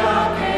are